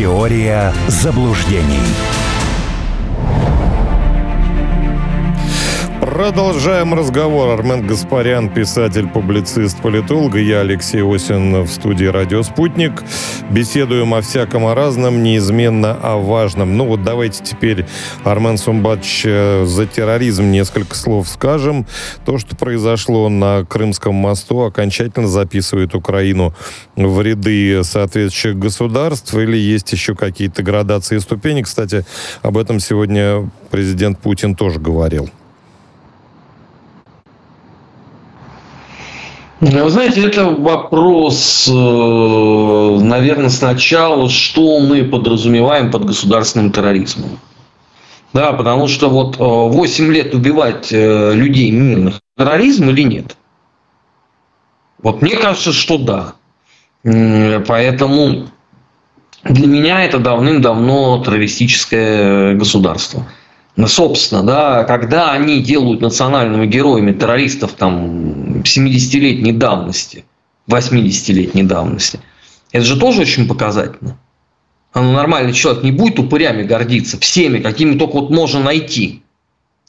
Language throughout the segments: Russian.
Теория заблуждений. Продолжаем разговор. Армен Гаспарян, писатель, публицист, политолог. Я Алексей Осин в студии «Радио Спутник». Беседуем о всяком о разном, неизменно о важном. Ну вот давайте теперь, Армен Сумбач, э, за терроризм несколько слов скажем. То, что произошло на Крымском мосту, окончательно записывает Украину в ряды соответствующих государств или есть еще какие-то градации и ступени? Кстати, об этом сегодня президент Путин тоже говорил. Вы знаете, это вопрос, э, наверное, сначала, что мы подразумеваем под государственным терроризмом. Да, потому что вот 8 э, лет убивать э, людей мирных терроризм или нет? Вот мне кажется, что да. Поэтому для меня это давным-давно террористическое государство. Ну, собственно, да, когда они делают национальными героями террористов там 70-летней давности, 80-летней давности, это же тоже очень показательно. А ну, нормальный человек не будет упырями гордиться, всеми, какими только вот можно найти.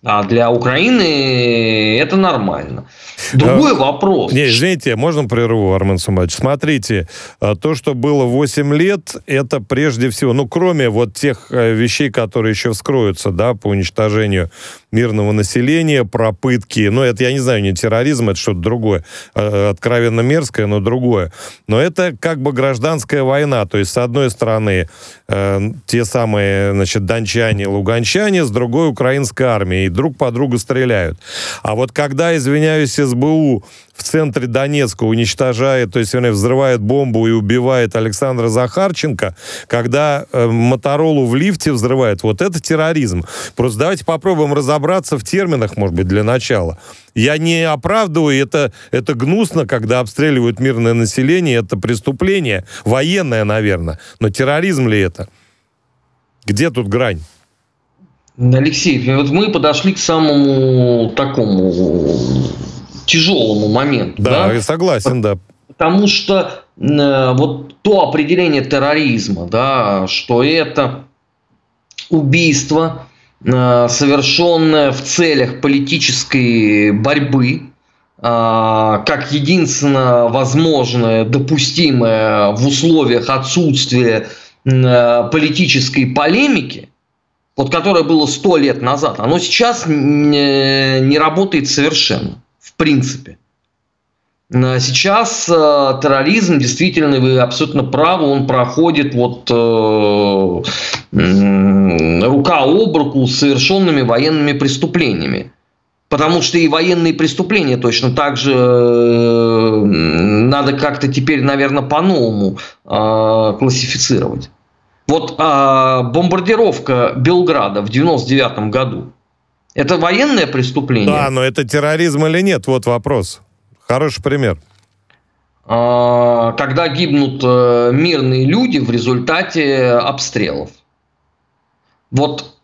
А для Украины это нормально. Другой а, вопрос. Не, извините, можно прерву, Армен Сумач? Смотрите, а, то, что было 8 лет, это прежде всего, ну, кроме вот тех э, вещей, которые еще вскроются, да, по уничтожению мирного населения, про пытки, ну, это, я не знаю, не терроризм, это что-то другое, а, откровенно мерзкое, но другое. Но это как бы гражданская война, то есть, с одной стороны, э, те самые, значит, дончане, луганчане, с другой украинская армия, друг по другу стреляют. А вот когда, извиняюсь, СБУ в центре Донецка уничтожает, то есть, вернее, взрывает бомбу и убивает Александра Захарченко, когда э, Моторолу в лифте взрывает, вот это терроризм. Просто давайте попробуем разобраться в терминах, может быть, для начала. Я не оправдываю, это, это гнусно, когда обстреливают мирное население, это преступление, военное, наверное. Но терроризм ли это? Где тут грань? Алексей, вот мы подошли к самому такому тяжелому моменту. Да, да? я согласен, да. Потому что э, вот то определение терроризма, да, что это убийство, э, совершенное в целях политической борьбы, э, как единственно возможное, допустимое в условиях отсутствия э, политической полемики, вот которое было сто лет назад, оно сейчас не, не работает совершенно принципе. Сейчас э, терроризм, действительно, вы абсолютно правы, он проходит вот э, рука об руку с совершенными военными преступлениями. Потому что и военные преступления точно так же э, надо как-то теперь, наверное, по-новому э, классифицировать. Вот э, бомбардировка Белграда в 99 году – это военное преступление? Да, но это терроризм или нет? Вот вопрос. Хороший пример. А, когда гибнут э, мирные люди в результате обстрелов. Вот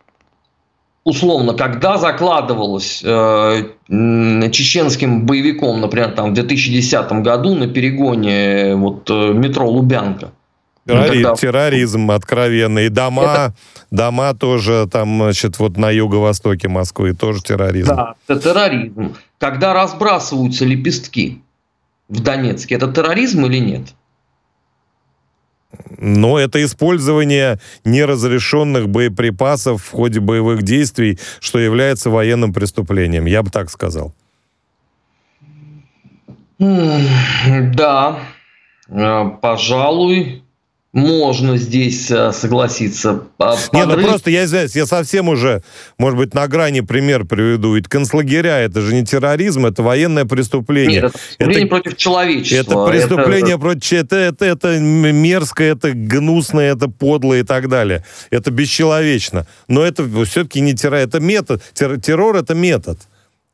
условно, когда закладывалось э, чеченским боевиком, например, там в 2010 году на перегоне вот, э, метро Лубянка, Террори- когда... Терроризм откровенный. И дома, это... дома тоже там, значит, вот на юго-востоке Москвы тоже терроризм. Да, это терроризм. Когда разбрасываются лепестки в Донецке, это терроризм или нет? Но это использование неразрешенных боеприпасов в ходе боевых действий, что является военным преступлением. Я бы так сказал. Да, э, пожалуй, можно здесь э, согласиться. Подрыв... Не, ну просто я извиняюсь, я совсем уже, может быть, на грани пример приведу. Ведь концлагеря это же не терроризм, это военное преступление. Нет, это преступление это, против человечества. Это преступление это... против это, это, это мерзко, это гнусно, это подло и так далее. Это бесчеловечно. Но это все-таки не террор, это метод. Террор это метод.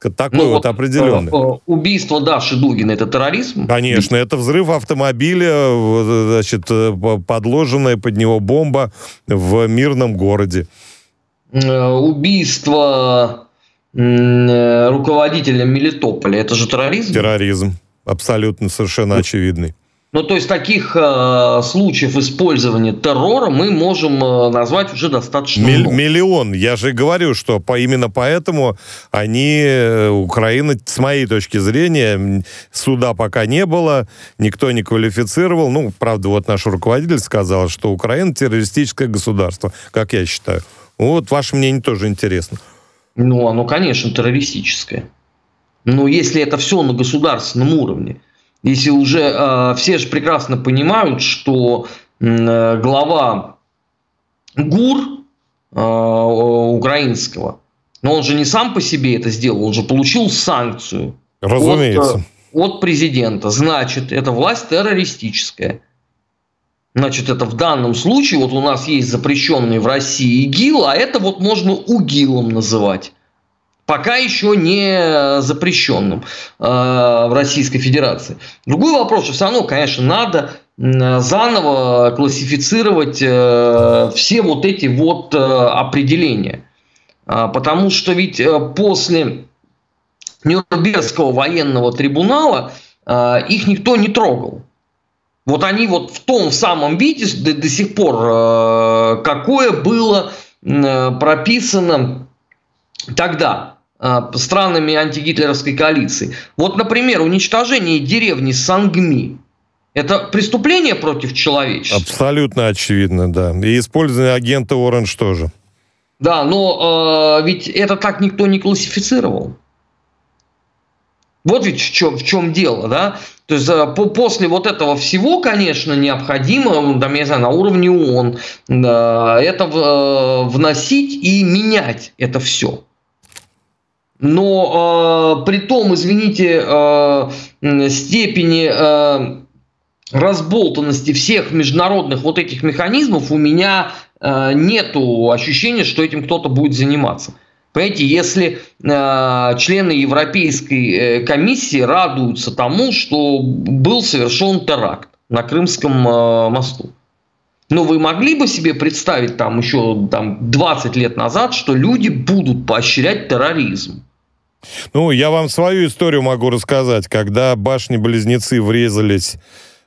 Такой ну, вот, вот определенный. Э, убийство Даши Дугина – это терроризм? Конечно, это взрыв автомобиля, значит, э, подложенная под него бомба в мирном городе. Э, убийство руководителя Мелитополя – это же терроризм? Терроризм, абсолютно, совершенно очевидный. Ну, то есть таких э, случаев использования террора мы можем э, назвать уже достаточно Миль, Миллион. Я же говорю, что по, именно поэтому они, э, Украина, с моей точки зрения, суда пока не было, никто не квалифицировал. Ну, правда, вот наш руководитель сказал, что Украина террористическое государство, как я считаю. Вот ваше мнение тоже интересно. Ну, оно, конечно, террористическое. Но если это все на государственном уровне – если уже э, все же прекрасно понимают, что э, глава ГУР э, украинского, но он же не сам по себе это сделал, он же получил санкцию. Разумеется. От, от президента. Значит, это власть террористическая. Значит, это в данном случае, вот у нас есть запрещенный в России ИГИЛ, а это вот можно УГИЛом называть пока еще не запрещенным э, в Российской Федерации. Другой вопрос, что все равно, конечно, надо заново классифицировать э, все вот эти вот э, определения. А, потому что ведь после Нюрнбергского военного трибунала их никто не трогал. Вот они вот в том самом виде до, до сих пор, какое было прописано тогда. А, странами антигитлеровской коалиции. Вот, например, уничтожение деревни Сангми. Это преступление против человечества? Абсолютно очевидно, да. И использование агента Оранж тоже. Да, но э, ведь это так никто не классифицировал. Вот ведь в чем, в чем дело, да? То есть э, по, после вот этого всего, конечно, необходимо, там, я знаю, на уровне ООН э, это в, э, вносить и менять это все. Но э, при том, извините, э, степени э, разболтанности всех международных вот этих механизмов у меня э, нету ощущения, что этим кто-то будет заниматься. Понимаете, если э, члены Европейской э, комиссии радуются тому, что был совершен теракт на Крымском э, мосту, но вы могли бы себе представить там еще там, 20 лет назад, что люди будут поощрять терроризм? Ну, я вам свою историю могу рассказать. Когда башни-близнецы врезались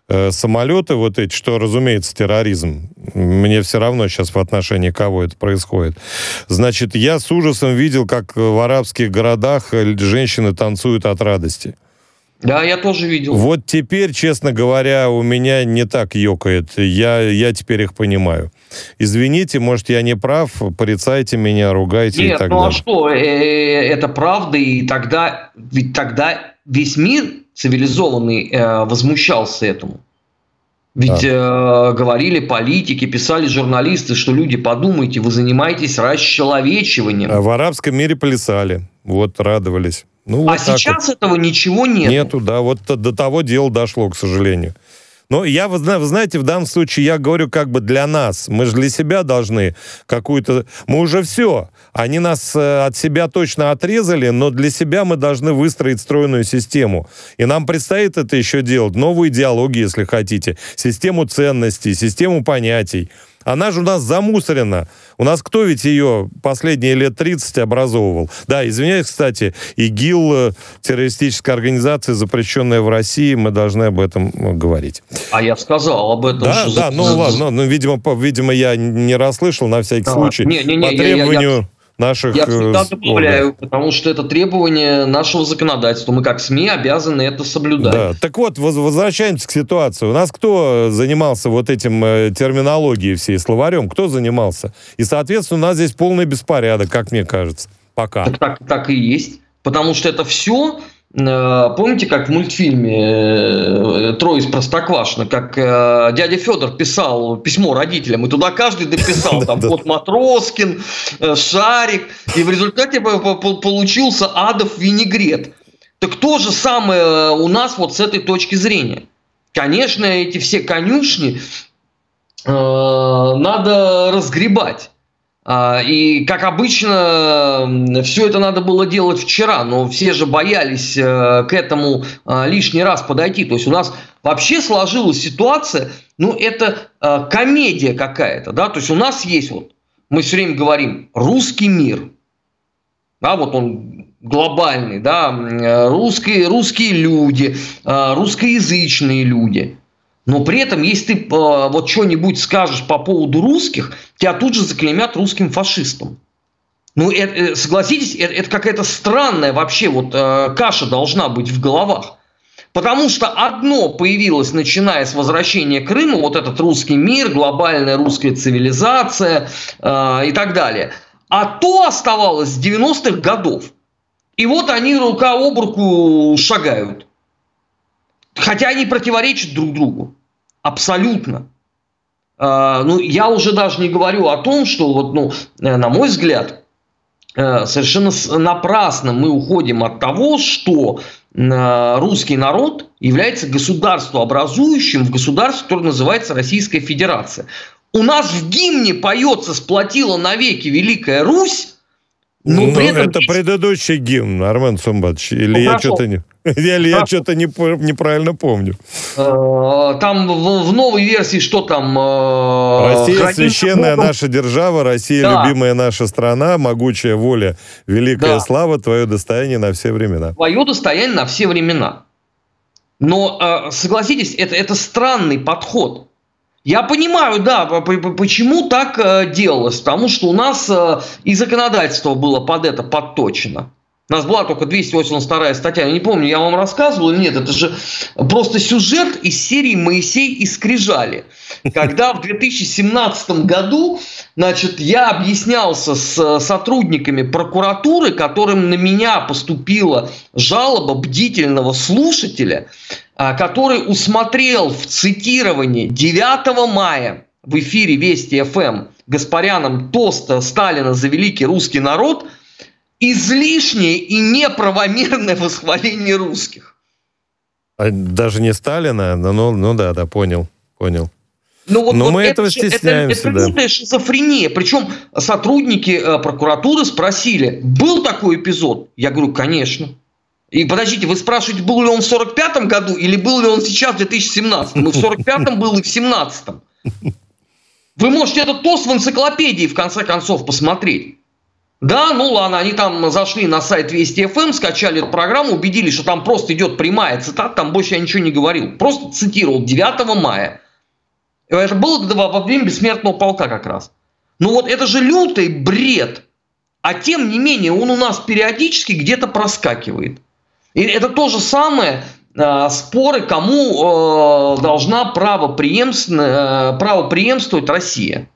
э, самолеты вот эти, что, разумеется, терроризм. Мне все равно сейчас в отношении кого это происходит. Значит, я с ужасом видел, как в арабских городах женщины танцуют от радости. Да, я тоже видел. Вот теперь, честно говоря, у меня не так ёкает. Я, я теперь их понимаю. Извините, может, я не прав, порицайте меня, ругайте Нет, и так ну далее. а что, э, э, это правда, и тогда, ведь тогда весь мир цивилизованный э, возмущался этому. Ведь э, говорили политики, писали журналисты, что люди, подумайте, вы занимаетесь расчеловечиванием. А в арабском мире плясали, вот радовались. Ну, а вот сейчас вот. этого ничего нет. Нету, да, вот до того дела дошло, к сожалению. Но я, вы знаете, в данном случае я говорю как бы для нас. Мы же для себя должны какую-то... Мы уже все. Они нас э, от себя точно отрезали, но для себя мы должны выстроить стройную систему. И нам предстоит это еще делать. Новую идеологию, если хотите. Систему ценностей, систему понятий. Она же у нас замусорена. У нас кто ведь ее последние лет 30 образовывал? Да, извиняюсь, кстати, ИГИЛ, э, террористическая организация, запрещенная в России, мы должны об этом э, говорить. А я сказал об этом. Да, да, ну ладно, ну, видимо, видимо, я не расслышал, на всякий случай. Не, не, не, по требованию... Я, я наших... Я всегда э, добавляю, потому что это требование нашего законодательства. Мы как СМИ обязаны это соблюдать. Да. Так вот, возвращаемся к ситуации. У нас кто занимался вот этим э, терминологией всей, словарем? Кто занимался? И, соответственно, у нас здесь полный беспорядок, как мне кажется. Пока. Так, так, так и есть. Потому что это все Э, помните, как в мультфильме э, «Трое из Простоквашино», как э, дядя Федор писал письмо родителям, и туда каждый дописал, там, вот Матроскин, Шарик, и в результате получился адов винегрет. Так кто же самое у нас вот с этой точки зрения? Конечно, эти все конюшни надо разгребать. А, и, как обычно, все это надо было делать вчера, но все же боялись э, к этому э, лишний раз подойти. То есть у нас вообще сложилась ситуация, ну, это э, комедия какая-то, да, то есть у нас есть вот, мы все время говорим, русский мир, да, вот он глобальный, да, русские, русские люди, русскоязычные люди – Но при этом, если ты э, вот что-нибудь скажешь по поводу русских, тебя тут же заклеймят русским фашистом. Ну, это, э, согласитесь, это, это какая-то странная вообще вот э, каша должна быть в головах. Потому что одно появилось, начиная с возвращения Крыма, вот этот русский мир, глобальная русская цивилизация э, и так далее. А то оставалось с 90-х годов. И вот они рука об руку шагают. Хотя они противоречат друг другу. Абсолютно. Э, ну, я уже даже не говорю о том, что, вот, ну, э, на мой взгляд, э, совершенно напрасно мы уходим от того, что русский народ является государствообразующим в государстве, которое называется Российская Федерация. У нас в гимне поется «Сплотила навеки Великая Русь», ну, при этом это есть... предыдущий гимн, Армен Сумбатович. Или ну, я что-то не... Или я что-то не, неправильно помню. Э, там в, в новой версии что там? Э, Россия священная Богом. наша держава, Россия да. любимая наша страна, могучая воля, великая да. слава, твое достояние на все времена. Твое достояние на все времена. Но э, согласитесь, это, это странный подход. Я понимаю, да, почему так э, делалось. Потому что у нас э, и законодательство было под это подточено. У нас была только 282 статья. Я не помню, я вам рассказывал или нет. Это же просто сюжет из серии «Моисей и Скрижали». Когда в 2017 году значит, я объяснялся с э, сотрудниками прокуратуры, которым на меня поступила жалоба бдительного слушателя – а, который усмотрел в цитировании 9 мая в эфире Вести ФМ Гаспаряном тоста Сталина за великий русский народ излишнее и неправомерное восхваление русских. А даже не Сталина, но ну, ну да, да, понял, понял. Ну, вот, Но вот мы это, этого стесняемся. Это, это да. шизофрения. Причем сотрудники э, прокуратуры спросили, был такой эпизод? Я говорю, конечно. И подождите, вы спрашиваете, был ли он в 45-м году или был ли он сейчас в 2017? Мы в 45-м был и в 17-м. Вы можете этот тост в энциклопедии в конце концов посмотреть. Да, ну ладно, они там зашли на сайт Вести ФМ, скачали эту программу, убедились, что там просто идет прямая цитата, там больше я ничего не говорил. Просто цитировал 9 мая. Это было во время бессмертного полка как раз. Ну вот это же лютый бред. А тем не менее он у нас периодически где-то проскакивает. И это то же самое э, споры, кому э, должна правопреемствовать, э, правопреемствовать Россия.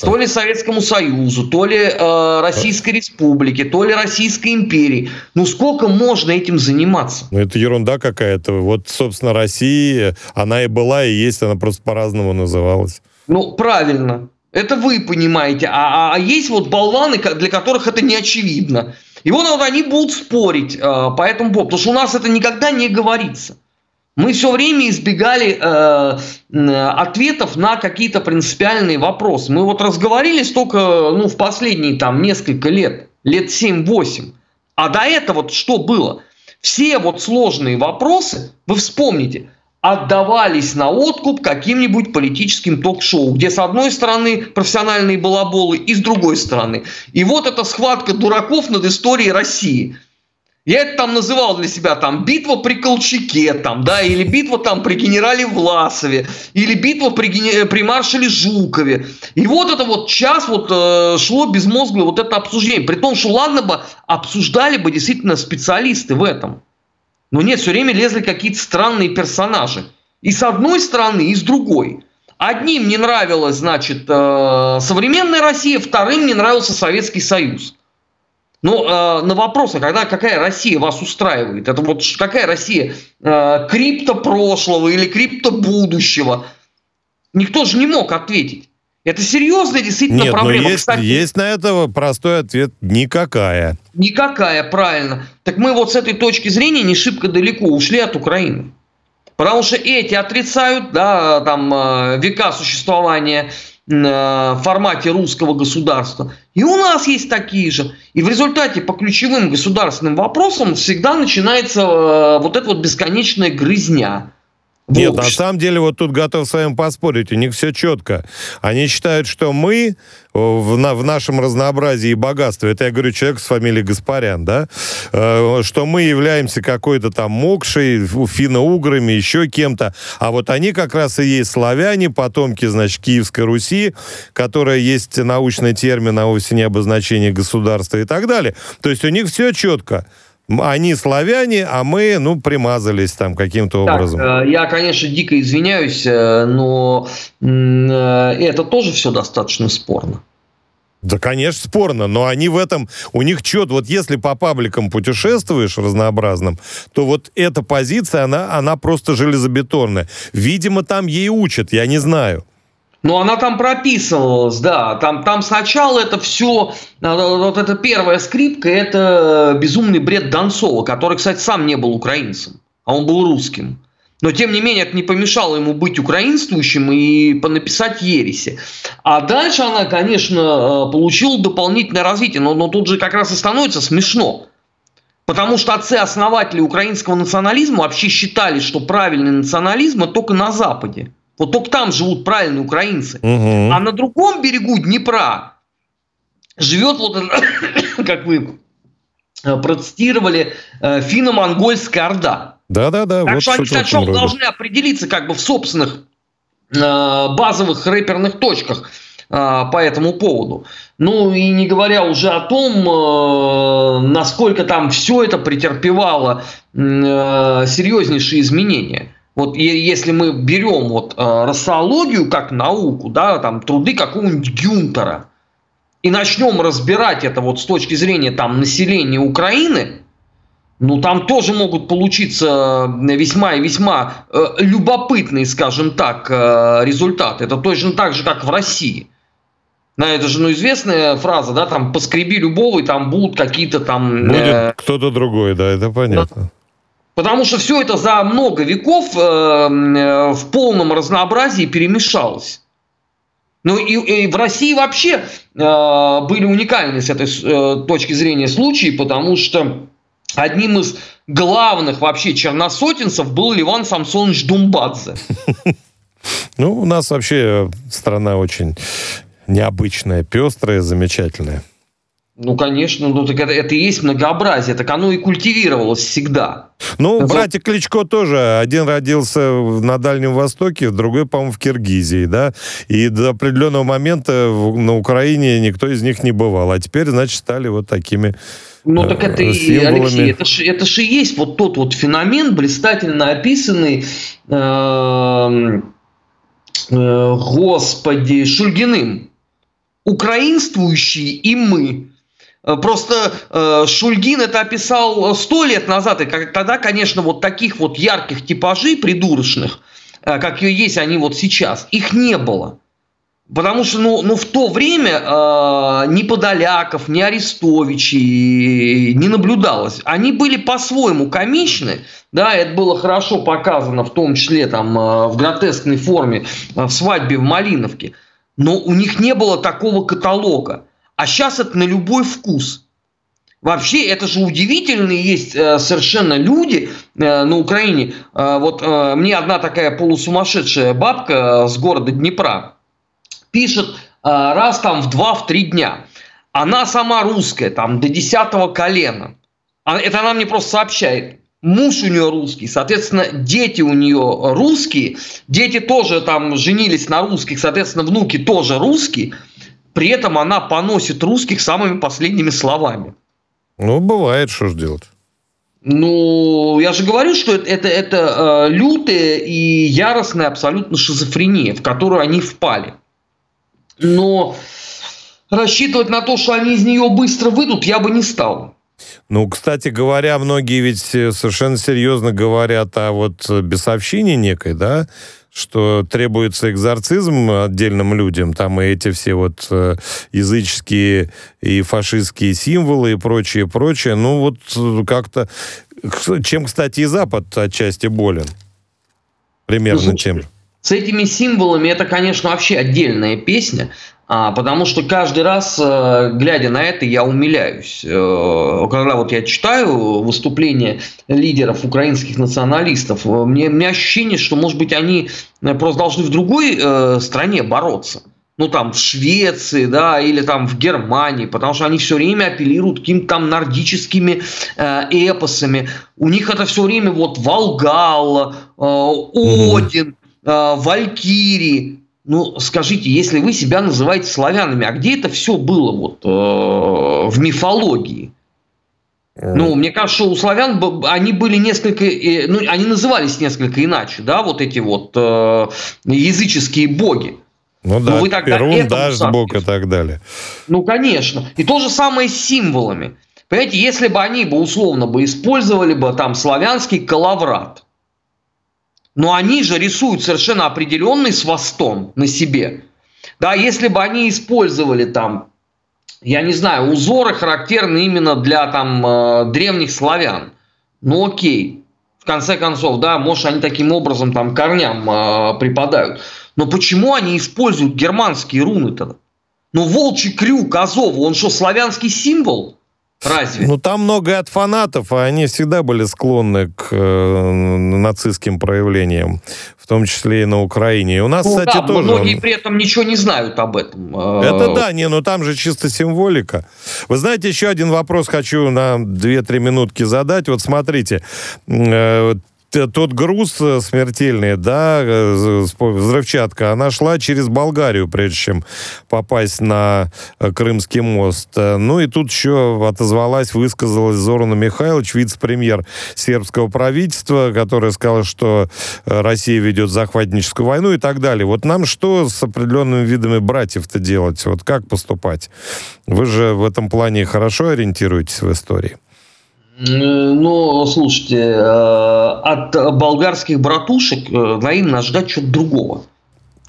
То ли Советскому Союзу, то ли э, Российской Республике, то ли Российской империи. Ну сколько можно этим заниматься? Ну это ерунда какая-то. Вот, собственно, Россия, она и была, и есть, она просто по-разному называлась. Ну, правильно. Это вы понимаете. А, а, а есть вот болваны, для которых это не очевидно. И вот, вот они будут спорить э, по этому поводу, потому что у нас это никогда не говорится. Мы все время избегали э, ответов на какие-то принципиальные вопросы. Мы вот разговорились только ну, в последние там несколько лет, лет 7-8. А до этого вот что было? Все вот сложные вопросы, вы вспомните, отдавались на откуп каким-нибудь политическим ток-шоу, где с одной стороны профессиональные балаболы и с другой стороны. И вот эта схватка дураков над историей России. Я это там называл для себя там битва при Колчаке, там, да, или битва там при генерале Власове, или битва при, при маршале Жукове. И вот это вот час вот э, шло безмозглое вот это обсуждение. При том, что ладно бы обсуждали бы действительно специалисты в этом. Но нет, все время лезли какие-то странные персонажи. И с одной стороны, и с другой. Одним не нравилась, значит, э, современная Россия, вторым не нравился Советский Союз. Но э, на вопрос, а когда какая Россия вас устраивает? Это вот какая Россия э, крипто прошлого или крипто будущего? Никто же не мог ответить. Это серьезная действительно Нет, проблема. Но есть, Кстати, есть на это простой ответ – никакая. Никакая, правильно. Так мы вот с этой точки зрения не шибко далеко ушли от Украины. Потому что эти отрицают да, там, э, века существования формате русского государства. И у нас есть такие же. И в результате по ключевым государственным вопросам всегда начинается э, вот эта вот бесконечная грызня. Нет, на самом деле, вот тут готов с вами поспорить, у них все четко. Они считают, что мы в, на, в нашем разнообразии и богатстве, это я говорю человек с фамилией Гаспарян, да, э, что мы являемся какой-то там мокшей, финно-уграми, еще кем-то, а вот они как раз и есть славяне, потомки, значит, Киевской Руси, которая есть научный термин, а вовсе не обозначение государства и так далее. То есть у них все четко они славяне, а мы, ну, примазались там каким-то образом. Так, я, конечно, дико извиняюсь, э, но э, это тоже все достаточно спорно. Да, конечно, спорно, но они в этом, у них чет, вот если по пабликам путешествуешь разнообразным, то вот эта позиция, она, она просто железобетонная. Видимо, там ей учат, я не знаю. Но она там прописывалась, да. Там, там сначала это все, э, вот эта первая скрипка, это безумный бред Донцова, который, кстати, сам не был украинцем, а он был русским. Но, тем не менее, это не помешало ему быть украинствующим и понаписать ереси. А дальше она, конечно, э, получила дополнительное развитие. Но, но тут же как раз и становится смешно. Потому что отцы-основатели украинского национализма вообще считали, что правильный национализм только на Западе. Вот только там живут правильные украинцы. Угу. А на другом берегу Днепра живет вот, как вы э, процитировали, э, финно-монгольская орда. Да-да-да. Так вот что они сначала должны определиться как бы в собственных э, базовых рэперных точках по этому поводу. Ну и не говоря уже о том, насколько там все это претерпевало серьезнейшие изменения. Вот если мы берем вот э, расологию как науку, да, там труды какого-нибудь Гюнтера, и начнем разбирать это вот с точки зрения там населения Украины, ну там тоже могут получиться весьма и весьма э, любопытные, скажем так, э, результаты. Это точно так же, как в России. На это же ну, известная фраза, да, там поскреби любого, и там будут какие-то там... Будет э, кто-то другой, да, это понятно. Потому что все это за много веков э, э, в полном разнообразии перемешалось. Ну и, и в России вообще э, были уникальны с этой точки зрения случаи, потому что одним из главных вообще черносотенцев был Ливан Самсонович Думбадзе. Ну, у нас вообще страна очень необычная, пестрая, замечательная. Ну, конечно, ну так это, это и есть многообразие, так оно и культивировалось всегда. Ну, это... братья Кличко тоже. Один родился на Дальнем Востоке, другой, по-моему, в Киргизии, да. И до определенного момента на Украине никто из них не бывал. А теперь, значит, стали вот такими ну так это и, Алексей, это же это и есть вот тот вот феномен, блистательно описанный, э, э, господи, Шульгиным. Украинствующие и мы. Э, просто э, Шульгин это описал сто лет назад, и тогда, конечно, вот таких вот ярких типажей придурочных, э, как и есть они вот сейчас, их не было. Потому что ну, ну, в то время э, ни Подоляков, ни Арестовичей не наблюдалось. Они были по-своему комичны, да, это было хорошо показано, в том числе там, э, в гротескной форме э, в свадьбе в Малиновке. Но у них не было такого каталога. А сейчас это на любой вкус. Вообще, это же удивительные есть э, совершенно люди э, на Украине. Э, вот мне одна такая полусумасшедшая бабка с города Днепра пишет раз там в два-три дня. Она сама русская, там до десятого колена. А, это она мне просто сообщает. Муж у нее русский, соответственно, дети у нее русские, дети тоже там женились на русских, соответственно, внуки тоже русские. При этом она поносит русских самыми последними словами. Ну, бывает, что же делать. Ну, я же говорю, что это, это, это э, лютая и яростная абсолютно шизофрения, в которую они впали. Но рассчитывать на то, что они из нее быстро выйдут, я бы не стал. Ну, кстати говоря, многие ведь совершенно серьезно говорят о вот бесовщине некой, да, что требуется экзорцизм отдельным людям, там и эти все вот э, языческие и фашистские символы и прочее, прочее. Ну вот э, как-то... Чем, кстати, и Запад отчасти болен. Примерно чем. С этими символами это, конечно, вообще отдельная песня. А, потому что каждый раз, э, глядя на это, я умиляюсь. Э, когда вот я читаю выступления лидеров украинских националистов, э, мне, мне ощущение, что, может быть, они просто должны в другой стране бороться. Ну, там, в Швеции, да, или там в Германии, потому что они все время апеллируют какими-то там нордическими э, эпосами. У них это все время вот Волгал, э, Один, Валькирии. Ну, скажите, если вы себя называете славянами, а где это все было вот э, в мифологии? Ну, мне кажется, что у славян они были несколько, э, ну, они назывались несколько иначе, да, вот эти вот э, языческие боги. Ну да, вы тогда Перун, Дашт, Бог и так далее. Ну, конечно. И то же самое с символами. Понимаете, если бы они бы условно бы использовали бы там славянский калаврат, но они же рисуют совершенно определенный свастон на себе. Да, если бы они использовали там, я не знаю, узоры характерны именно для там э, древних славян, ну окей, в конце концов, да, может они таким образом там корням э, припадают. Но почему они используют германские руны тогда? Ну, волчий крюк Азова, он что, славянский символ? Разве? Ну, там много от фанатов, а они всегда были склонны к э, нацистским проявлениям, в том числе и на Украине. И у нас, ну, кстати, да, тоже... многие при этом ничего не знают об этом. Это да, не, но там же чисто символика. Вы знаете, еще один вопрос хочу на 2-3 минутки задать. Вот смотрите, э, тот груз э, смертельный, да, э, взрывчатка, она шла через Болгарию, прежде чем попасть на э, Крымский мост. Ну и тут еще отозвалась, высказалась Зорана Михайлович, вице-премьер сербского правительства, которая сказала, что Россия ведет захватническую войну и так далее. Вот нам что с определенными видами братьев-то делать? Вот как поступать? Вы же в этом плане хорошо ориентируетесь в истории. Ну, слушайте, э, от болгарских братушек э, наивно ждать чего-то другого.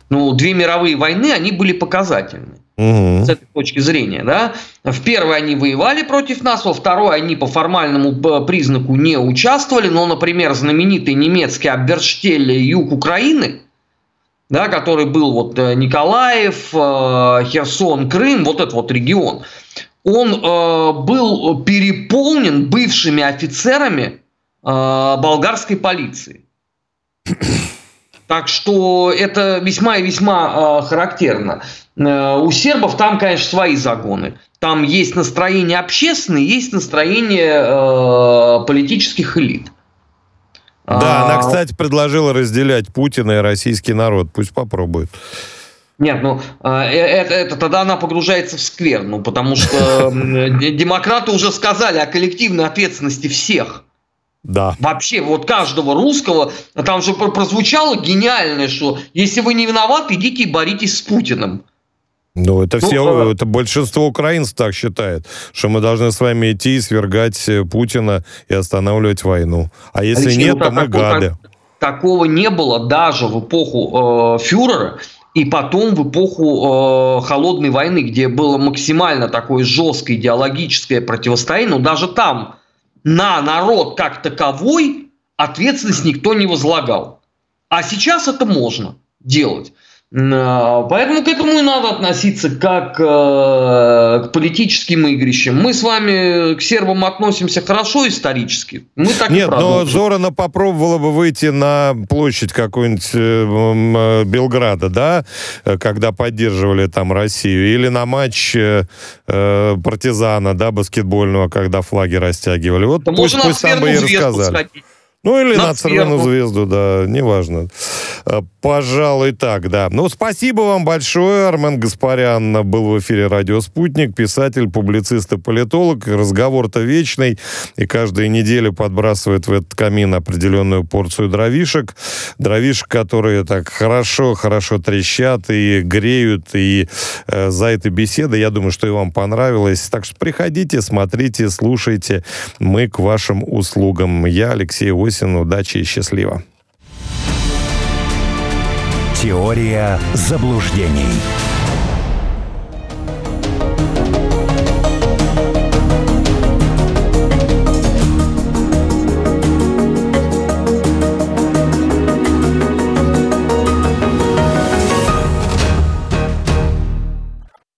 Ну, две мировые войны, они были показательны. Угу. С этой точки зрения, да. В первой они воевали против нас, во второй они по формальному э, признаку не участвовали. Но, например, знаменитый немецкий Аберштель юг Украины, да, который был вот Николаев, Херсон, Крым, вот этот вот регион – он э, был переполнен бывшими офицерами э, болгарской полиции. Так что это весьма и весьма э, характерно. Э, у сербов там, конечно, свои загоны. Там есть настроение общественное, есть настроение э, политических элит. Да, она, а, кстати, предложила разделять Путина и российский народ. Пусть попробует. Нет, ну а, э, это, это тогда она погружается в сквер, ну потому что демократы уже сказали о коллективной ответственности всех. Да. Вообще, вот каждого русского, там же прозвучало гениальное, что если вы не виноваты, идите и боритесь с Путиным. Ну, это ну, все, а... это большинство украинцев так считает, что мы должны с вами идти и свергать э, Путина и останавливать войну. А если Алексей, нет, ну, то мы гады. Такого не было даже в эпоху э, фюрера. И потом в эпоху э, холодной войны, где было максимально такое жесткое идеологическое противостояние, но даже там на народ как таковой ответственность никто не возлагал. А сейчас это можно делать. Э, поэтому к этому и надо относиться как э, к политическим игрищам. Мы с вами к сербам относимся хорошо исторически. Мы так Нет, но Зорана попробовала бы выйти на площадь какой-нибудь э, Белграда, да, когда поддерживали там Россию, или на матч партизана, да, баскетбольного, когда флаги растягивали. Вот да пусть, пусть сам бы и рассказали. Сходить. Ну, или на, на Цервену звезду, да, неважно. Э, пожалуй, так, да. Ну, спасибо вам большое. Армен Гаспарян был в эфире «Радио Спутник», писатель, публицист и политолог. Разговор-то вечный, и каждую неделю подбрасывает в этот камин определенную порцию дровишек. Дровишек, которые так хорошо-хорошо трещат и греют, и э, за этой беседой, я думаю, что и вам понравилось. Так что приходите, смотрите, слушайте. Мы к вашим услугам. Я Алексей Осин, удачи и счастливо. Теория заблуждений.